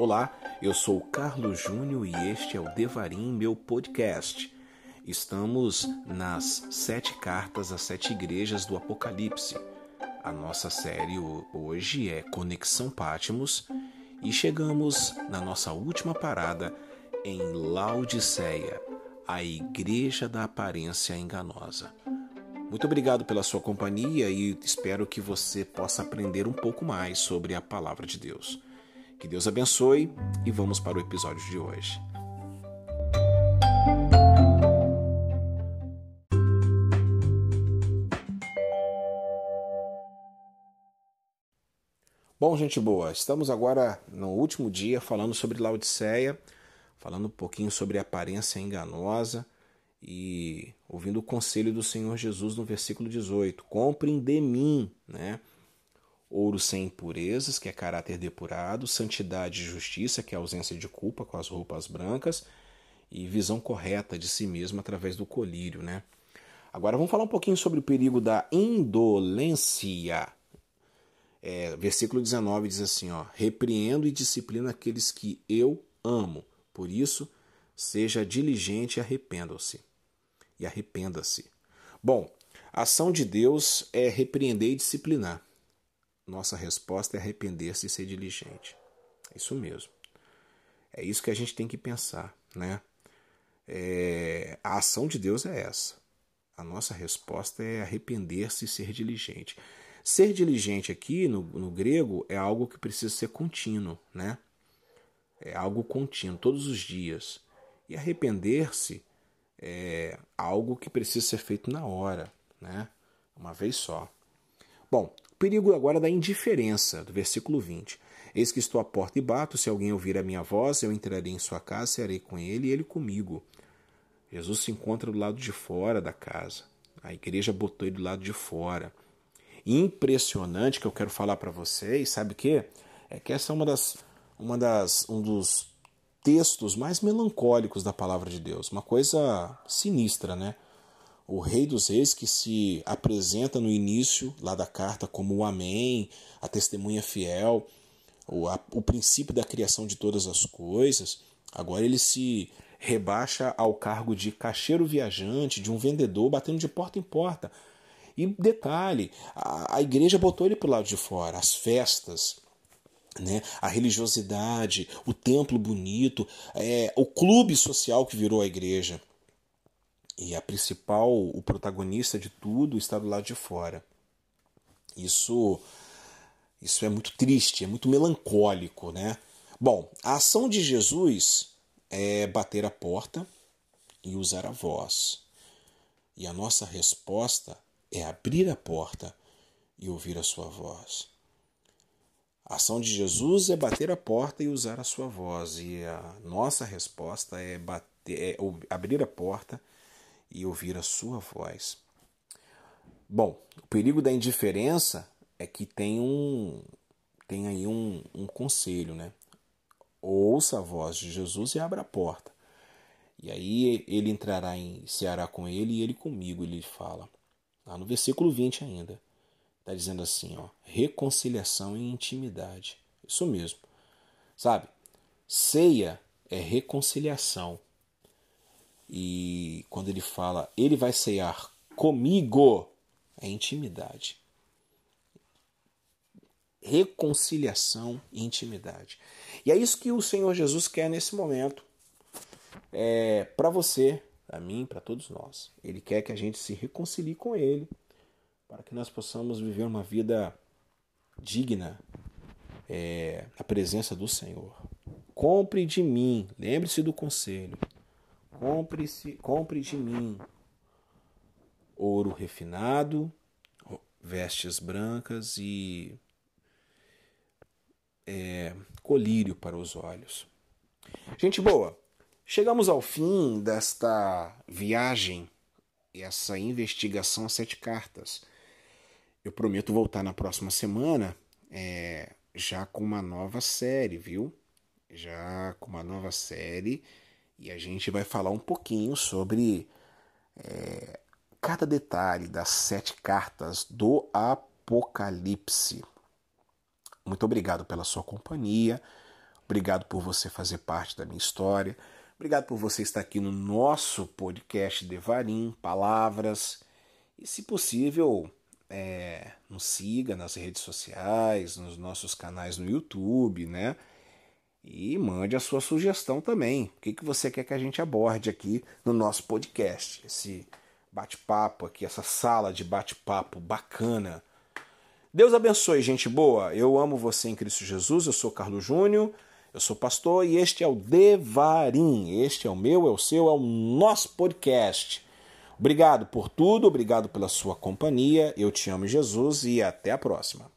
Olá, eu sou o Carlos Júnior e este é o Devarim, meu podcast. Estamos nas sete cartas às sete igrejas do Apocalipse. A nossa série hoje é Conexão Pátimos e chegamos na nossa última parada em Laodiceia, a igreja da aparência enganosa. Muito obrigado pela sua companhia e espero que você possa aprender um pouco mais sobre a palavra de Deus. Que Deus abençoe e vamos para o episódio de hoje. Bom, gente boa, estamos agora no último dia falando sobre Laodiceia, falando um pouquinho sobre aparência enganosa e ouvindo o conselho do Senhor Jesus no versículo 18: Comprem de mim, né? Ouro sem impurezas, que é caráter depurado, santidade e justiça, que é ausência de culpa com as roupas brancas, e visão correta de si mesmo através do colírio, né? Agora vamos falar um pouquinho sobre o perigo da indolência. É, versículo 19 diz assim: ó, repreendo e disciplino aqueles que eu amo. Por isso, seja diligente e arrependa-se. E arrependa-se. Bom, a ação de Deus é repreender e disciplinar. Nossa resposta é arrepender-se e ser diligente. Isso mesmo. É isso que a gente tem que pensar, né? É, a ação de Deus é essa. A nossa resposta é arrepender-se e ser diligente. Ser diligente aqui no, no grego é algo que precisa ser contínuo, né? É algo contínuo, todos os dias. E arrepender-se é algo que precisa ser feito na hora, né? Uma vez só. Bom, perigo agora da indiferença, do versículo 20. Eis que estou à porta e bato, se alguém ouvir a minha voz, eu entrarei em sua casa, serei com ele e ele comigo. Jesus se encontra do lado de fora da casa. A igreja botou ele do lado de fora. Impressionante que eu quero falar para vocês, sabe o que? É que essa é uma das, uma das, um dos textos mais melancólicos da palavra de Deus. Uma coisa sinistra, né? O Rei dos Reis que se apresenta no início lá da carta como o Amém, a testemunha fiel, o, a, o princípio da criação de todas as coisas. Agora ele se rebaixa ao cargo de caixeiro viajante, de um vendedor batendo de porta em porta. E detalhe, a, a igreja botou ele para o lado de fora, as festas, né, a religiosidade, o templo bonito, é, o clube social que virou a igreja. E a principal, o protagonista de tudo está do lado de fora. Isso isso é muito triste, é muito melancólico, né? Bom, a ação de Jesus é bater a porta e usar a voz. E a nossa resposta é abrir a porta e ouvir a sua voz. A ação de Jesus é bater a porta e usar a sua voz. E a nossa resposta é, bater, é abrir a porta e ouvir a sua voz. Bom, o perigo da indiferença é que tem um tem aí um, um conselho, né? Ouça a voz de Jesus e abra a porta. E aí ele entrará em ceará com ele e ele comigo, ele fala. Lá no versículo 20 ainda. Está dizendo assim, ó, reconciliação e intimidade. Isso mesmo. Sabe? Ceia é reconciliação. E quando ele fala, ele vai ceiar comigo, é intimidade. Reconciliação e intimidade. E é isso que o Senhor Jesus quer nesse momento. É, para você, para mim, para todos nós. Ele quer que a gente se reconcilie com Ele, para que nós possamos viver uma vida digna é, na presença do Senhor. Compre de mim, lembre-se do conselho. Compre, -se, compre de mim ouro refinado, vestes brancas e é, colírio para os olhos. Gente boa, chegamos ao fim desta viagem, essa investigação a sete cartas. Eu prometo voltar na próxima semana é, já com uma nova série, viu? Já com uma nova série e a gente vai falar um pouquinho sobre é, cada detalhe das sete cartas do Apocalipse. Muito obrigado pela sua companhia. Obrigado por você fazer parte da minha história. Obrigado por você estar aqui no nosso podcast Devarim, Palavras. E, se possível, é, nos siga nas redes sociais, nos nossos canais no YouTube, né? E mande a sua sugestão também. O que, que você quer que a gente aborde aqui no nosso podcast? Esse bate-papo aqui, essa sala de bate-papo bacana. Deus abençoe, gente boa. Eu amo você em Cristo Jesus. Eu sou Carlos Júnior. Eu sou pastor e este é o Devarim. Este é o meu, é o seu, é o nosso podcast. Obrigado por tudo, obrigado pela sua companhia. Eu te amo, Jesus, e até a próxima.